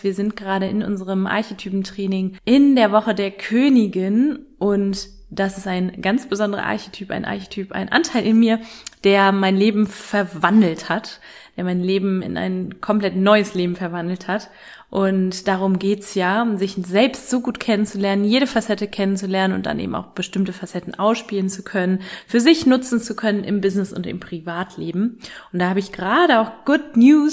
Wir sind gerade in unserem Archetypentraining in der Woche der Königin und das ist ein ganz besonderer Archetyp, ein Archetyp, ein Anteil in mir, der mein Leben verwandelt hat, der mein Leben in ein komplett neues Leben verwandelt hat. Und darum geht's ja, sich selbst so gut kennenzulernen, jede Facette kennenzulernen und dann eben auch bestimmte Facetten ausspielen zu können, für sich nutzen zu können im Business und im Privatleben. Und da habe ich gerade auch Good News.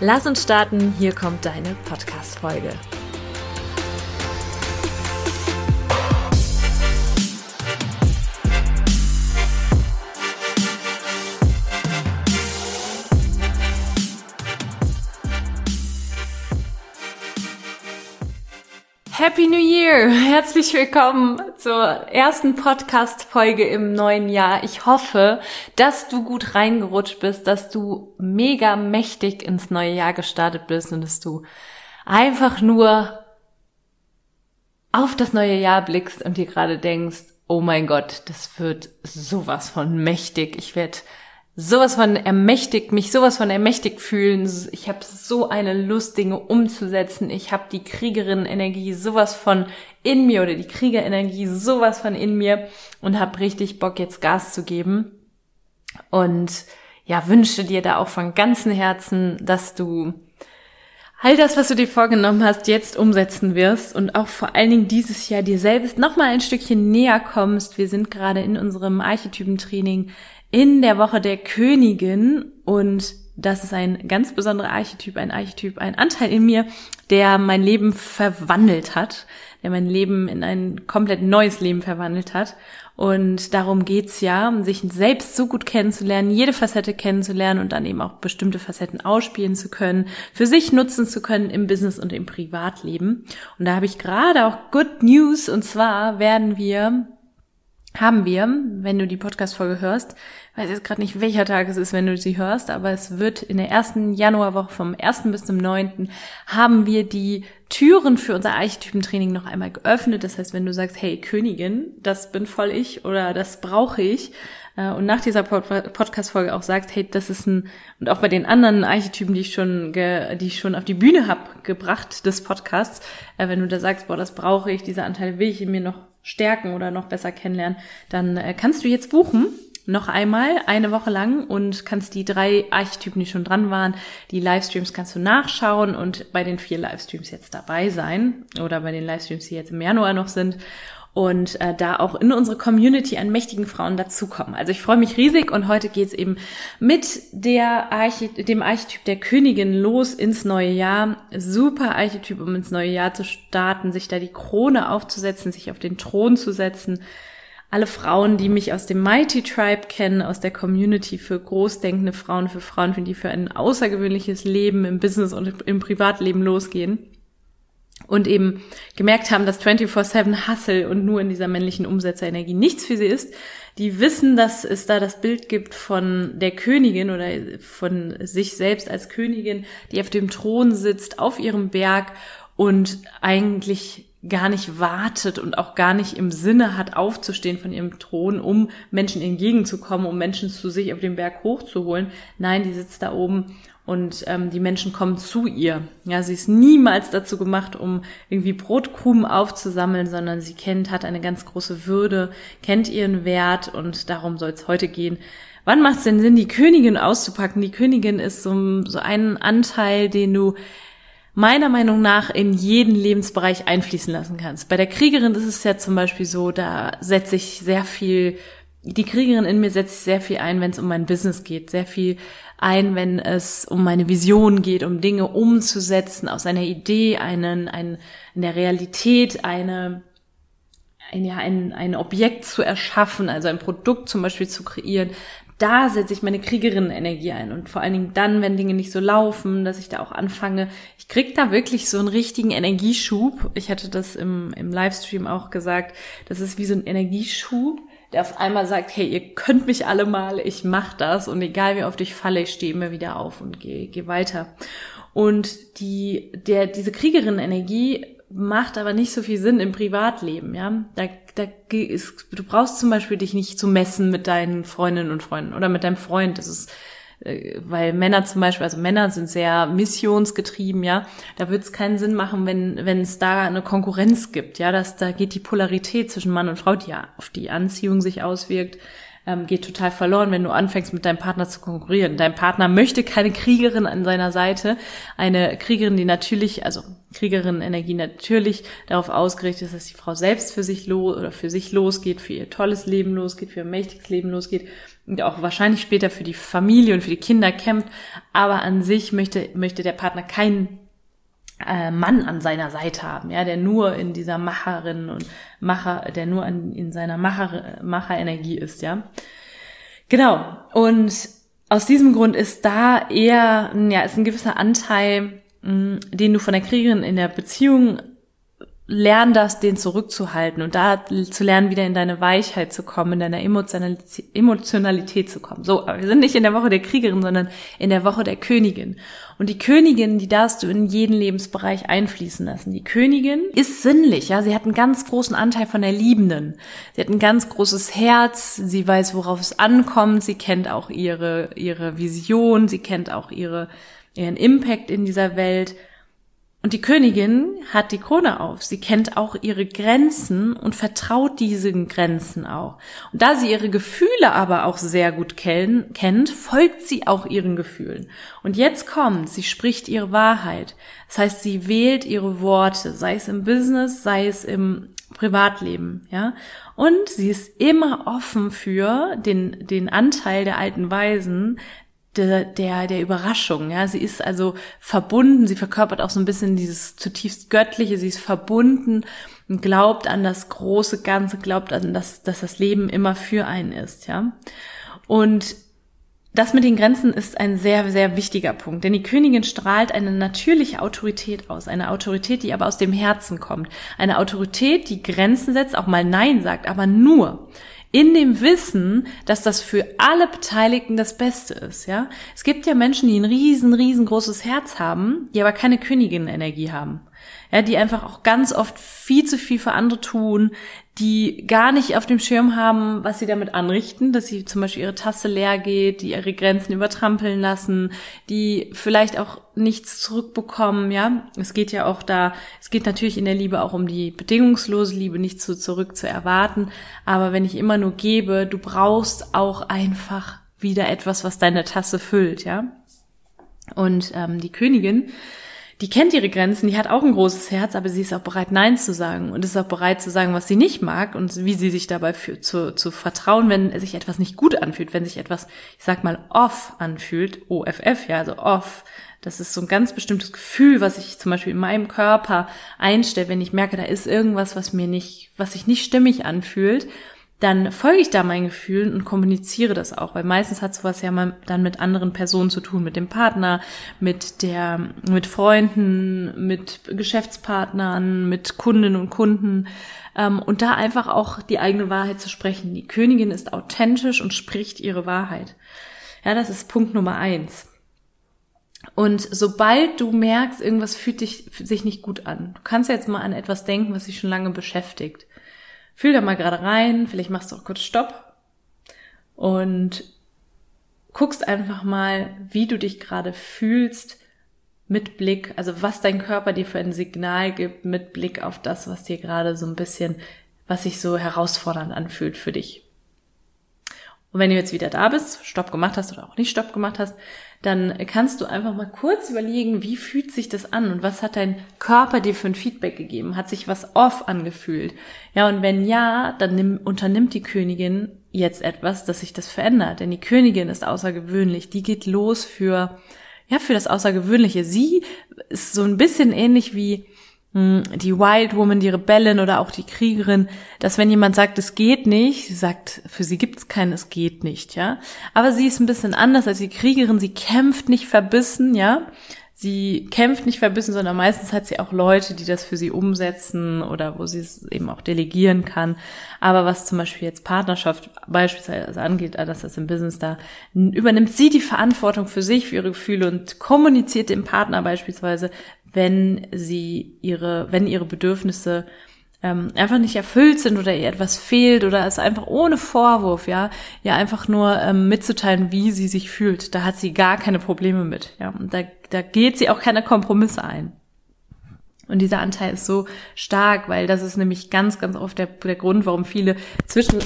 Lass uns starten, hier kommt deine Podcast-Folge. Happy New Year! Herzlich willkommen zur ersten Podcast-Folge im neuen Jahr. Ich hoffe, dass du gut reingerutscht bist, dass du mega mächtig ins neue Jahr gestartet bist und dass du einfach nur auf das neue Jahr blickst und dir gerade denkst, oh mein Gott, das wird sowas von mächtig. Ich werde sowas von ermächtigt, mich sowas von ermächtigt fühlen. Ich habe so eine Lust, Dinge umzusetzen. Ich habe die Kriegerin-Energie sowas von in mir oder die Kriegerenergie sowas von in mir und habe richtig Bock, jetzt Gas zu geben. Und ja, wünsche dir da auch von ganzem Herzen, dass du all das, was du dir vorgenommen hast, jetzt umsetzen wirst und auch vor allen Dingen dieses Jahr dir selbst nochmal ein Stückchen näher kommst. Wir sind gerade in unserem Archetypentraining in der Woche der Königin und das ist ein ganz besonderer Archetyp, ein Archetyp, ein Anteil in mir, der mein Leben verwandelt hat, der mein Leben in ein komplett neues Leben verwandelt hat. Und darum geht's ja, sich selbst so gut kennenzulernen, jede Facette kennenzulernen und dann eben auch bestimmte Facetten ausspielen zu können, für sich nutzen zu können im Business und im Privatleben. Und da habe ich gerade auch Good News und zwar werden wir haben wir, wenn du die Podcast-Folge hörst, weiß jetzt gerade nicht, welcher Tag es ist, wenn du sie hörst, aber es wird in der ersten Januarwoche vom 1. bis zum 9. haben wir die Türen für unser Archetypentraining noch einmal geöffnet. Das heißt, wenn du sagst, hey Königin, das bin voll ich oder das brauche ich, äh, und nach dieser Podcast-Folge auch sagst, hey, das ist ein, und auch bei den anderen Archetypen, die ich schon, ge, die ich schon auf die Bühne hab gebracht des Podcasts, äh, wenn du da sagst, boah, das brauche ich, diese Anteile will ich in mir noch stärken oder noch besser kennenlernen, dann äh, kannst du jetzt buchen noch einmal eine Woche lang und kannst die drei Archetypen, die schon dran waren, die Livestreams kannst du nachschauen und bei den vier Livestreams jetzt dabei sein oder bei den Livestreams, die jetzt im Januar noch sind und äh, da auch in unsere Community an mächtigen Frauen dazukommen. Also ich freue mich riesig und heute geht's eben mit der Arche dem Archetyp der Königin los ins neue Jahr. Super Archetyp, um ins neue Jahr zu starten, sich da die Krone aufzusetzen, sich auf den Thron zu setzen. Alle Frauen, die mich aus dem Mighty Tribe kennen, aus der Community für großdenkende Frauen, für Frauen, die für ein außergewöhnliches Leben im Business und im Privatleben losgehen und eben gemerkt haben, dass 24-7 Hustle und nur in dieser männlichen Umsetzerenergie nichts für sie ist, die wissen, dass es da das Bild gibt von der Königin oder von sich selbst als Königin, die auf dem Thron sitzt, auf ihrem Berg und eigentlich gar nicht wartet und auch gar nicht im Sinne hat, aufzustehen von ihrem Thron, um Menschen entgegenzukommen, um Menschen zu sich auf den Berg hochzuholen. Nein, die sitzt da oben und ähm, die Menschen kommen zu ihr. Ja, sie ist niemals dazu gemacht, um irgendwie Brotkrumen aufzusammeln, sondern sie kennt, hat eine ganz große Würde, kennt ihren Wert und darum soll es heute gehen. Wann macht es denn Sinn, die Königin auszupacken? Die Königin ist so, so ein Anteil, den du meiner Meinung nach in jeden Lebensbereich einfließen lassen kannst. Bei der Kriegerin ist es ja zum Beispiel so, da setze ich sehr viel, die Kriegerin in mir setzt sehr viel ein, wenn es um mein Business geht, sehr viel ein, wenn es um meine Vision geht, um Dinge umzusetzen, aus einer Idee, einen, ein, in der Realität eine, ein, ja, ein, ein Objekt zu erschaffen, also ein Produkt zum Beispiel zu kreieren, da setze ich meine Kriegerinnen-Energie ein und vor allen Dingen dann, wenn Dinge nicht so laufen, dass ich da auch anfange. Ich krieg da wirklich so einen richtigen Energieschub. Ich hatte das im, im Livestream auch gesagt. Das ist wie so ein Energieschub, der auf einmal sagt, hey, ihr könnt mich alle mal, ich mach das und egal wie oft ich falle, ich stehe immer wieder auf und gehe geh weiter. Und die, der, diese Kriegerinnen-Energie macht aber nicht so viel Sinn im Privatleben, ja. Da, da ist, du brauchst zum Beispiel dich nicht zu messen mit deinen Freundinnen und Freunden oder mit deinem Freund. Das ist, weil Männer zum Beispiel, also Männer sind sehr missionsgetrieben, ja. Da wird es keinen Sinn machen, wenn, wenn es da eine Konkurrenz gibt, ja. Dass da geht die Polarität zwischen Mann und Frau, die ja auf die Anziehung sich auswirkt, ähm, geht total verloren, wenn du anfängst mit deinem Partner zu konkurrieren. Dein Partner möchte keine Kriegerin an seiner Seite, eine Kriegerin, die natürlich, also Kriegerin-Energie natürlich darauf ausgerichtet ist, dass die Frau selbst für sich los oder für sich losgeht, für ihr tolles Leben losgeht, für ihr mächtiges Leben losgeht und auch wahrscheinlich später für die Familie und für die Kinder kämpft. Aber an sich möchte, möchte der Partner keinen äh, Mann an seiner Seite haben, ja, der nur in dieser Macherin und Macher, der nur an, in seiner Macher, Macherenergie ist, ja. Genau. Und aus diesem Grund ist da eher, ja, ist ein gewisser Anteil, mh, den du von der Kriegerin in der Beziehung lern das, den zurückzuhalten und da zu lernen, wieder in deine Weichheit zu kommen, in deine Emotionalität zu kommen. So, aber wir sind nicht in der Woche der Kriegerin, sondern in der Woche der Königin. Und die Königin, die darfst du in jeden Lebensbereich einfließen lassen. Die Königin ist sinnlich, ja. Sie hat einen ganz großen Anteil von der Liebenden. Sie hat ein ganz großes Herz. Sie weiß, worauf es ankommt. Sie kennt auch ihre, ihre Vision. Sie kennt auch ihre, ihren Impact in dieser Welt. Und die Königin hat die Krone auf. Sie kennt auch ihre Grenzen und vertraut diesen Grenzen auch. Und da sie ihre Gefühle aber auch sehr gut kennt, folgt sie auch ihren Gefühlen. Und jetzt kommt, sie spricht ihre Wahrheit. Das heißt, sie wählt ihre Worte, sei es im Business, sei es im Privatleben, ja. Und sie ist immer offen für den, den Anteil der alten Weisen, der, der, der Überraschung. Ja, sie ist also verbunden, sie verkörpert auch so ein bisschen dieses zutiefst Göttliche, sie ist verbunden und glaubt an das große Ganze, glaubt an das, dass das Leben immer für einen ist, ja. Und das mit den Grenzen ist ein sehr, sehr wichtiger Punkt, denn die Königin strahlt eine natürliche Autorität aus, eine Autorität, die aber aus dem Herzen kommt, eine Autorität, die Grenzen setzt, auch mal Nein sagt, aber nur in dem Wissen, dass das für alle Beteiligten das Beste ist, ja. Es gibt ja Menschen, die ein riesen, riesengroßes Herz haben, die aber keine Königin-Energie haben ja, die einfach auch ganz oft viel zu viel für andere tun, die gar nicht auf dem Schirm haben, was sie damit anrichten, dass sie zum Beispiel ihre Tasse leer geht, die ihre Grenzen übertrampeln lassen, die vielleicht auch nichts zurückbekommen, ja. Es geht ja auch da, es geht natürlich in der Liebe auch um die bedingungslose Liebe, nichts zu, zurück zu erwarten. Aber wenn ich immer nur gebe, du brauchst auch einfach wieder etwas, was deine Tasse füllt, ja. Und ähm, die Königin, die kennt ihre Grenzen, die hat auch ein großes Herz, aber sie ist auch bereit, Nein zu sagen und ist auch bereit zu sagen, was sie nicht mag und wie sie sich dabei fühlt, zu, zu vertrauen, wenn sich etwas nicht gut anfühlt, wenn sich etwas, ich sag mal, off anfühlt, OFF, ja, also off. Das ist so ein ganz bestimmtes Gefühl, was ich zum Beispiel in meinem Körper einstelle, wenn ich merke, da ist irgendwas, was mir nicht, was sich nicht stimmig anfühlt dann folge ich da meinen Gefühlen und kommuniziere das auch, weil meistens hat sowas ja mal dann mit anderen Personen zu tun, mit dem Partner, mit der, mit Freunden, mit Geschäftspartnern, mit Kundinnen und Kunden ähm, und da einfach auch die eigene Wahrheit zu sprechen. Die Königin ist authentisch und spricht ihre Wahrheit. Ja, das ist Punkt Nummer eins. Und sobald du merkst, irgendwas fühlt dich, sich nicht gut an, du kannst jetzt mal an etwas denken, was dich schon lange beschäftigt Fühl da mal gerade rein, vielleicht machst du auch kurz Stopp und guckst einfach mal, wie du dich gerade fühlst mit Blick, also was dein Körper dir für ein Signal gibt mit Blick auf das, was dir gerade so ein bisschen, was sich so herausfordernd anfühlt für dich. Und wenn du jetzt wieder da bist, Stopp gemacht hast oder auch nicht Stopp gemacht hast, dann kannst du einfach mal kurz überlegen, wie fühlt sich das an und was hat dein Körper dir für ein Feedback gegeben? Hat sich was off angefühlt? Ja, und wenn ja, dann nimm, unternimmt die Königin jetzt etwas, dass sich das verändert. Denn die Königin ist außergewöhnlich. Die geht los für, ja, für das Außergewöhnliche. Sie ist so ein bisschen ähnlich wie, die Wild Woman, die Rebellin oder auch die Kriegerin, dass wenn jemand sagt, es geht nicht, sie sagt, für sie gibt es kein, es geht nicht, ja. Aber sie ist ein bisschen anders als die Kriegerin, sie kämpft nicht verbissen, ja. Sie kämpft nicht verbissen, sondern meistens hat sie auch Leute, die das für sie umsetzen oder wo sie es eben auch delegieren kann. Aber was zum Beispiel jetzt Partnerschaft beispielsweise angeht, das ist im Business da, übernimmt sie die Verantwortung für sich, für ihre Gefühle und kommuniziert dem Partner beispielsweise, wenn sie ihre, wenn ihre Bedürfnisse ähm, einfach nicht erfüllt sind oder ihr etwas fehlt oder es einfach ohne Vorwurf, ja, ihr einfach nur ähm, mitzuteilen, wie sie sich fühlt. Da hat sie gar keine Probleme mit, ja. Und da, da geht sie auch keine Kompromisse ein. Und dieser Anteil ist so stark, weil das ist nämlich ganz, ganz oft der, der Grund, warum viele zwischen,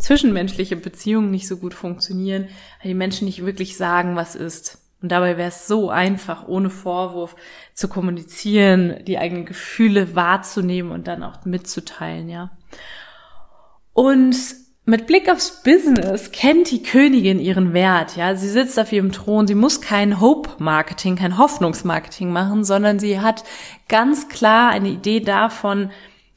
zwischenmenschliche Beziehungen nicht so gut funktionieren, weil die Menschen nicht wirklich sagen, was ist. Und dabei wäre es so einfach, ohne Vorwurf zu kommunizieren, die eigenen Gefühle wahrzunehmen und dann auch mitzuteilen, ja. Und mit Blick aufs Business kennt die Königin ihren Wert, ja. Sie sitzt auf ihrem Thron, sie muss kein Hope-Marketing, kein Hoffnungsmarketing machen, sondern sie hat ganz klar eine Idee davon,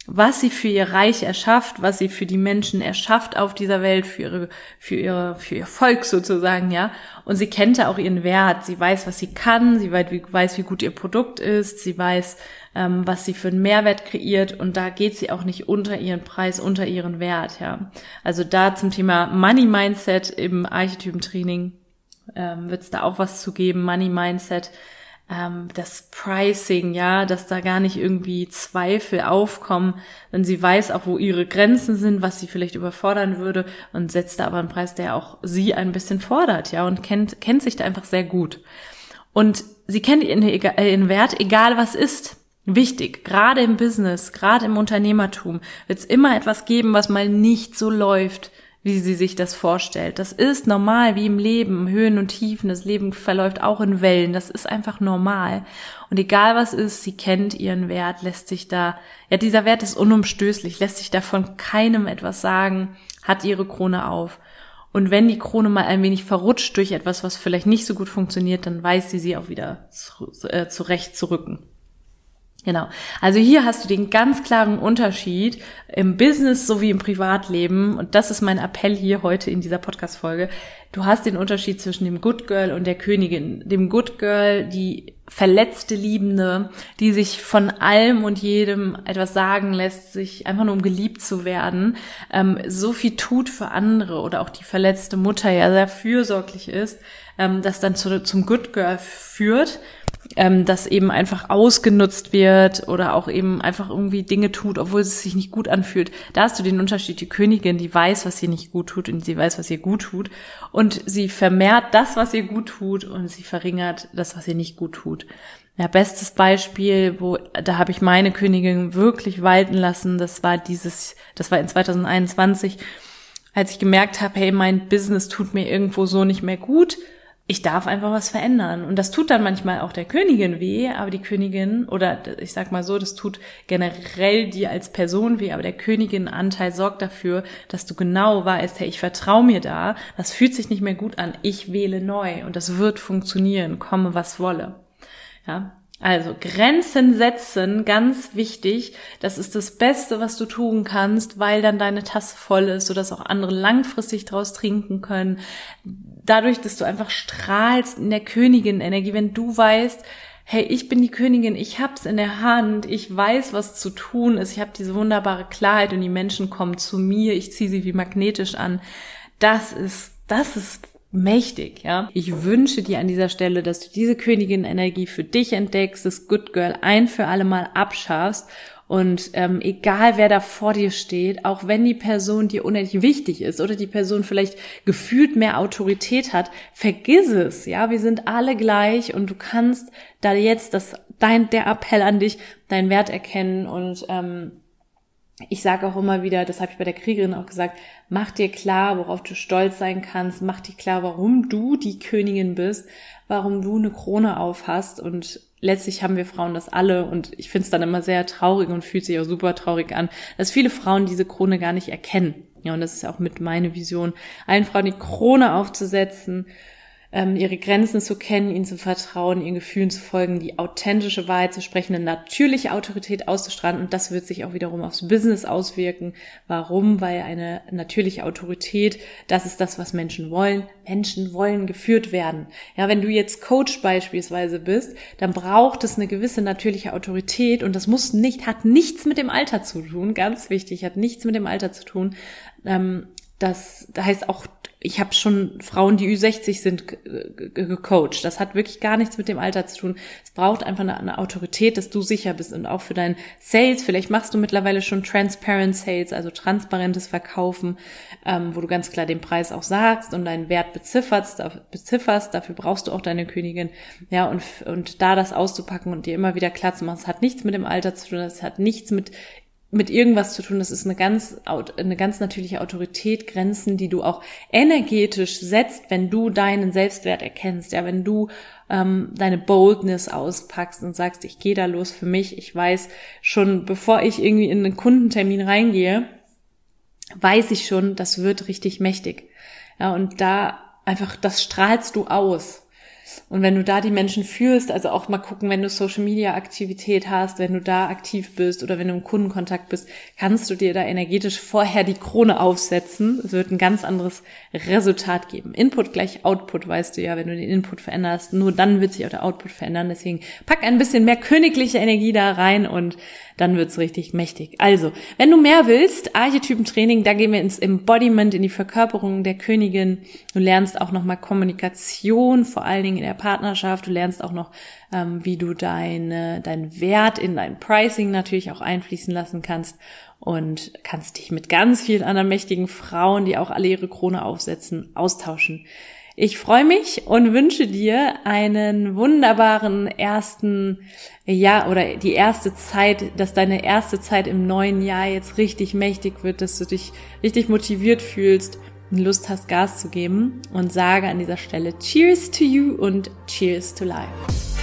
was sie für ihr Reich erschafft, was sie für die Menschen erschafft auf dieser Welt, für ihre, für ihre, für ihr Volk sozusagen, ja. Und sie kennt auch ihren Wert. Sie weiß, was sie kann. Sie weiß, wie gut ihr Produkt ist. Sie weiß, ähm, was sie für einen Mehrwert kreiert. Und da geht sie auch nicht unter ihren Preis, unter ihren Wert, ja. Also da zum Thema Money Mindset im Archetypentraining ähm, wird es da auch was zu geben. Money Mindset ähm, das Pricing, ja, dass da gar nicht irgendwie Zweifel aufkommen, denn sie weiß auch, wo ihre Grenzen sind, was sie vielleicht überfordern würde und setzt da aber einen Preis, der auch sie ein bisschen fordert, ja, und kennt, kennt sich da einfach sehr gut. Und sie kennt ihren, ihren Wert, egal was ist. Wichtig, gerade im Business, gerade im Unternehmertum, wird es immer etwas geben, was mal nicht so läuft, wie sie sich das vorstellt. Das ist normal, wie im Leben, Höhen und Tiefen. Das Leben verläuft auch in Wellen. Das ist einfach normal. Und egal was ist, sie kennt ihren Wert, lässt sich da, ja, dieser Wert ist unumstößlich, lässt sich davon keinem etwas sagen, hat ihre Krone auf. Und wenn die Krone mal ein wenig verrutscht durch etwas, was vielleicht nicht so gut funktioniert, dann weiß sie sie auch wieder äh, zurecht zu rücken. Genau. Also hier hast du den ganz klaren Unterschied im Business sowie im Privatleben. Und das ist mein Appell hier heute in dieser Podcast-Folge. Du hast den Unterschied zwischen dem Good Girl und der Königin. Dem Good Girl, die verletzte Liebende, die sich von allem und jedem etwas sagen lässt, sich einfach nur um geliebt zu werden, ähm, so viel tut für andere oder auch die verletzte Mutter ja sehr fürsorglich ist, ähm, das dann zu, zum Good Girl führt ähm, das eben einfach ausgenutzt wird oder auch eben einfach irgendwie Dinge tut, obwohl es sich nicht gut anfühlt. Da hast du den Unterschied, die Königin, die weiß, was ihr nicht gut tut und sie weiß, was ihr gut tut. Und sie vermehrt das, was ihr gut tut und sie verringert das, was ihr nicht gut tut. Ja, bestes Beispiel, wo da habe ich meine Königin wirklich walten lassen. Das war dieses, das war in 2021, als ich gemerkt habe, hey, mein Business tut mir irgendwo so nicht mehr gut ich darf einfach was verändern. Und das tut dann manchmal auch der Königin weh, aber die Königin, oder ich sag mal so, das tut generell dir als Person weh, aber der Königin-Anteil sorgt dafür, dass du genau weißt, hey, ich vertraue mir da, das fühlt sich nicht mehr gut an, ich wähle neu und das wird funktionieren, komme was wolle. Ja, also Grenzen setzen, ganz wichtig. Das ist das Beste, was du tun kannst, weil dann deine Tasse voll ist, sodass auch andere langfristig draus trinken können. Dadurch, dass du einfach strahlst in der Königin-Energie, wenn du weißt, hey, ich bin die Königin, ich hab's in der Hand, ich weiß, was zu tun ist, ich habe diese wunderbare Klarheit und die Menschen kommen zu mir, ich ziehe sie wie magnetisch an. Das ist, das ist mächtig, ja. Ich wünsche dir an dieser Stelle, dass du diese Königin-Energie für dich entdeckst, das Good Girl ein für alle Mal abschaffst und ähm, egal wer da vor dir steht, auch wenn die Person dir unendlich wichtig ist oder die Person vielleicht gefühlt mehr Autorität hat, vergiss es, ja. Wir sind alle gleich und du kannst da jetzt das dein der Appell an dich, deinen Wert erkennen und ähm, ich sage auch immer wieder, das habe ich bei der Kriegerin auch gesagt, mach dir klar, worauf du stolz sein kannst, mach dir klar, warum du die Königin bist, warum du eine Krone auf hast und letztlich haben wir Frauen das alle und ich finde es dann immer sehr traurig und fühlt sich auch super traurig an, dass viele Frauen diese Krone gar nicht erkennen. Ja, und das ist auch mit meine Vision, allen Frauen die Krone aufzusetzen, ihre Grenzen zu kennen, ihnen zu vertrauen, ihren Gefühlen zu folgen, die authentische Wahrheit zu sprechen, eine natürliche Autorität auszustrahlen und das wird sich auch wiederum aufs Business auswirken. Warum? Weil eine natürliche Autorität, das ist das, was Menschen wollen. Menschen wollen geführt werden. Ja, wenn du jetzt Coach beispielsweise bist, dann braucht es eine gewisse natürliche Autorität und das muss nicht, hat nichts mit dem Alter zu tun, ganz wichtig, hat nichts mit dem Alter zu tun. Ähm, das heißt auch ich habe schon Frauen, die Ü60 sind, gecoacht. Das hat wirklich gar nichts mit dem Alter zu tun. Es braucht einfach eine, eine, Autorität, dass du sicher bist und auch für deinen Sales. Vielleicht machst du mittlerweile schon Transparent Sales, also transparentes Verkaufen, ähm, wo du ganz klar den Preis auch sagst und deinen Wert bezifferst. bezifferst. Dafür brauchst du auch deine Königin. Ja, und, und da das auszupacken und dir immer wieder klar zu machen, es hat nichts mit dem Alter zu tun, es hat nichts mit mit irgendwas zu tun. Das ist eine ganz, eine ganz natürliche Autorität, Grenzen, die du auch energetisch setzt, wenn du deinen Selbstwert erkennst. Ja, wenn du ähm, deine Boldness auspackst und sagst, ich gehe da los für mich. Ich weiß schon, bevor ich irgendwie in einen Kundentermin reingehe, weiß ich schon, das wird richtig mächtig. Ja, und da einfach, das strahlst du aus. Und wenn du da die Menschen führst, also auch mal gucken, wenn du Social Media Aktivität hast, wenn du da aktiv bist oder wenn du im Kundenkontakt bist, kannst du dir da energetisch vorher die Krone aufsetzen. Es wird ein ganz anderes Resultat geben. Input gleich Output, weißt du ja, wenn du den Input veränderst, nur dann wird sich auch der Output verändern. Deswegen pack ein bisschen mehr königliche Energie da rein und dann wird's richtig mächtig. Also, wenn du mehr willst, Archetypentraining, da gehen wir ins Embodiment, in die Verkörperung der Königin. Du lernst auch nochmal Kommunikation, vor allen Dingen in der Partnerschaft. Du lernst auch noch, ähm, wie du deine, deinen Wert in dein Pricing natürlich auch einfließen lassen kannst und kannst dich mit ganz vielen anderen mächtigen Frauen, die auch alle ihre Krone aufsetzen, austauschen. Ich freue mich und wünsche dir einen wunderbaren ersten Jahr oder die erste Zeit, dass deine erste Zeit im neuen Jahr jetzt richtig mächtig wird, dass du dich richtig motiviert fühlst Lust hast, Gas zu geben und sage an dieser Stelle Cheers to you und Cheers to life.